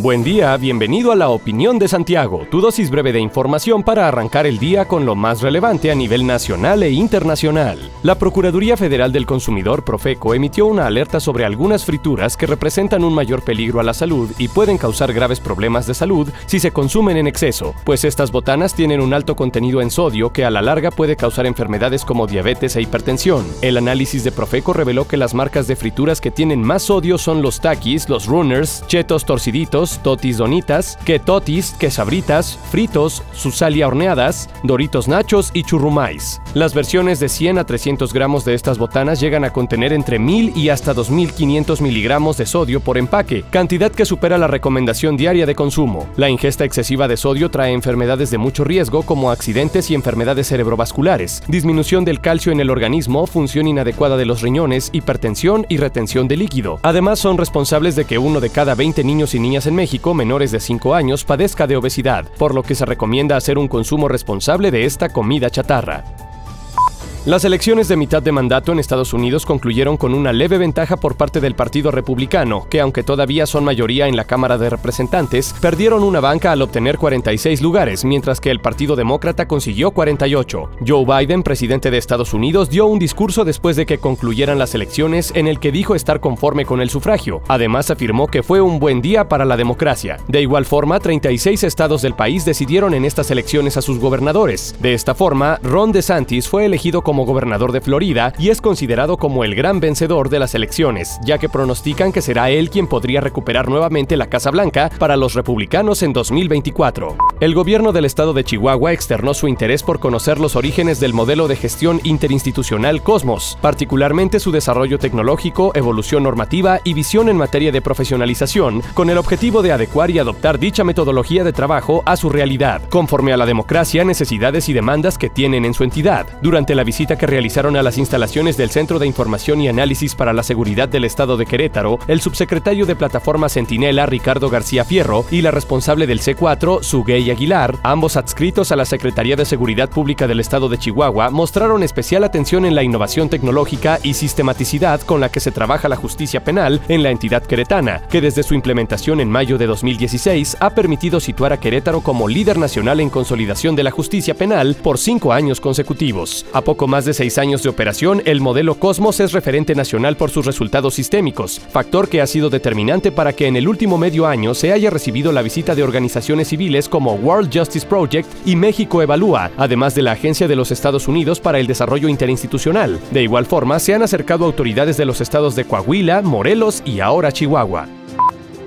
Buen día, bienvenido a la Opinión de Santiago, tu dosis breve de información para arrancar el día con lo más relevante a nivel nacional e internacional. La Procuraduría Federal del Consumidor, Profeco, emitió una alerta sobre algunas frituras que representan un mayor peligro a la salud y pueden causar graves problemas de salud si se consumen en exceso, pues estas botanas tienen un alto contenido en sodio que a la larga puede causar enfermedades como diabetes e hipertensión. El análisis de Profeco reveló que las marcas de frituras que tienen más sodio son los Takis, los Runners, Chetos Torciditos, Totis Donitas, que Totis, que Sabritas, Fritos, Susalia Horneadas, Doritos Nachos y Churrumais. Las versiones de 100 a 300 gramos de estas botanas llegan a contener entre 1000 y hasta 2500 miligramos de sodio por empaque, cantidad que supera la recomendación diaria de consumo. La ingesta excesiva de sodio trae enfermedades de mucho riesgo como accidentes y enfermedades cerebrovasculares, disminución del calcio en el organismo, función inadecuada de los riñones, hipertensión y retención de líquido. Además son responsables de que uno de cada 20 niños y niñas en México menores de 5 años padezca de obesidad, por lo que se recomienda hacer un consumo responsable de esta comida chatarra. Las elecciones de mitad de mandato en Estados Unidos concluyeron con una leve ventaja por parte del Partido Republicano, que aunque todavía son mayoría en la Cámara de Representantes, perdieron una banca al obtener 46 lugares, mientras que el Partido Demócrata consiguió 48. Joe Biden, presidente de Estados Unidos, dio un discurso después de que concluyeran las elecciones en el que dijo estar conforme con el sufragio. Además afirmó que fue un buen día para la democracia. De igual forma, 36 estados del país decidieron en estas elecciones a sus gobernadores. De esta forma, Ron DeSantis fue elegido como gobernador de Florida y es considerado como el gran vencedor de las elecciones, ya que pronostican que será él quien podría recuperar nuevamente la Casa Blanca para los republicanos en 2024. El gobierno del estado de Chihuahua externó su interés por conocer los orígenes del modelo de gestión interinstitucional Cosmos, particularmente su desarrollo tecnológico, evolución normativa y visión en materia de profesionalización, con el objetivo de adecuar y adoptar dicha metodología de trabajo a su realidad, conforme a la democracia, necesidades y demandas que tienen en su entidad. Durante la visita que realizaron a las instalaciones del Centro de Información y Análisis para la Seguridad del Estado de Querétaro, el subsecretario de Plataforma Centinela, Ricardo García Fierro, y la responsable del C4, Sugey Aguilar, ambos adscritos a la Secretaría de Seguridad Pública del Estado de Chihuahua, mostraron especial atención en la innovación tecnológica y sistematicidad con la que se trabaja la justicia penal en la entidad queretana, que desde su implementación en mayo de 2016 ha permitido situar a Querétaro como líder nacional en consolidación de la justicia penal por cinco años consecutivos. A poco más de seis años de operación, el modelo Cosmos es referente nacional por sus resultados sistémicos, factor que ha sido determinante para que en el último medio año se haya recibido la visita de organizaciones civiles como World Justice Project y México Evalúa, además de la Agencia de los Estados Unidos para el Desarrollo Interinstitucional. De igual forma, se han acercado autoridades de los estados de Coahuila, Morelos y ahora Chihuahua.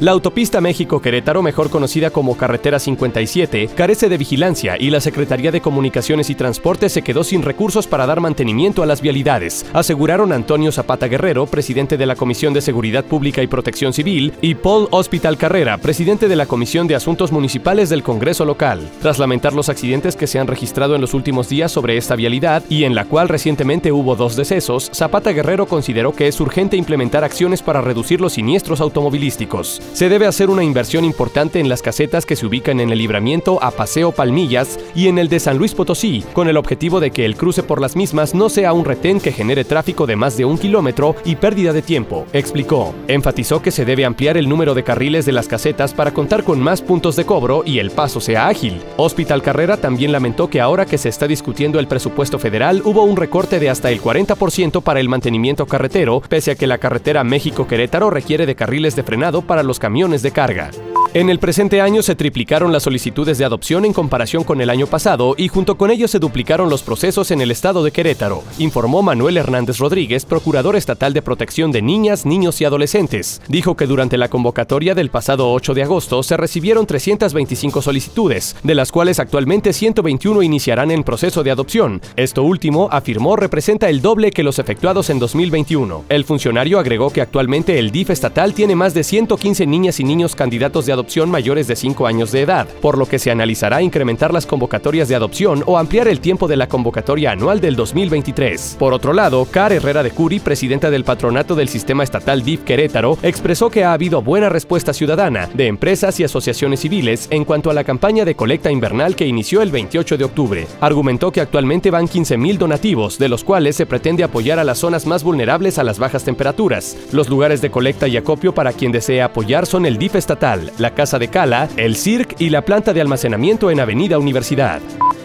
La autopista México-Querétaro, mejor conocida como Carretera 57, carece de vigilancia y la Secretaría de Comunicaciones y Transporte se quedó sin recursos para dar mantenimiento a las vialidades, aseguraron Antonio Zapata Guerrero, presidente de la Comisión de Seguridad Pública y Protección Civil, y Paul Hospital Carrera, presidente de la Comisión de Asuntos Municipales del Congreso Local. Tras lamentar los accidentes que se han registrado en los últimos días sobre esta vialidad y en la cual recientemente hubo dos decesos, Zapata Guerrero consideró que es urgente implementar acciones para reducir los siniestros automovilísticos se debe hacer una inversión importante en las casetas que se ubican en el libramiento a Paseo Palmillas y en el de San Luis Potosí, con el objetivo de que el cruce por las mismas no sea un retén que genere tráfico de más de un kilómetro y pérdida de tiempo, explicó. Enfatizó que se debe ampliar el número de carriles de las casetas para contar con más puntos de cobro y el paso sea ágil. Hospital Carrera también lamentó que ahora que se está discutiendo el presupuesto federal hubo un recorte de hasta el 40% para el mantenimiento carretero, pese a que la carretera México-Querétaro requiere de carriles de frenado para los camiones de carga. En el presente año se triplicaron las solicitudes de adopción en comparación con el año pasado y junto con ello se duplicaron los procesos en el estado de Querétaro, informó Manuel Hernández Rodríguez, procurador estatal de protección de niñas, niños y adolescentes. Dijo que durante la convocatoria del pasado 8 de agosto se recibieron 325 solicitudes, de las cuales actualmente 121 iniciarán en proceso de adopción. Esto último, afirmó, representa el doble que los efectuados en 2021. El funcionario agregó que actualmente el DIF estatal tiene más de 115 niñas y niños candidatos de adopción adopción mayores de 5 años de edad, por lo que se analizará incrementar las convocatorias de adopción o ampliar el tiempo de la convocatoria anual del 2023. Por otro lado, Car Herrera de Curi, presidenta del patronato del sistema estatal DIF Querétaro, expresó que ha habido buena respuesta ciudadana de empresas y asociaciones civiles en cuanto a la campaña de colecta invernal que inició el 28 de octubre. Argumentó que actualmente van 15.000 donativos, de los cuales se pretende apoyar a las zonas más vulnerables a las bajas temperaturas. Los lugares de colecta y acopio para quien desee apoyar son el DIF estatal, Casa de Cala, el CIRC y la planta de almacenamiento en Avenida Universidad.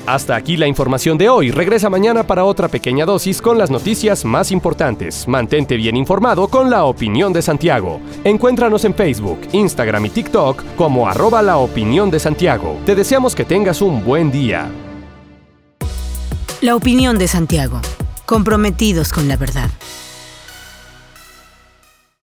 Hasta aquí la información de hoy. Regresa mañana para otra pequeña dosis con las noticias más importantes. Mantente bien informado con la opinión de Santiago. Encuéntranos en Facebook, Instagram y TikTok como arroba la opinión de Santiago. Te deseamos que tengas un buen día. La opinión de Santiago. Comprometidos con la verdad.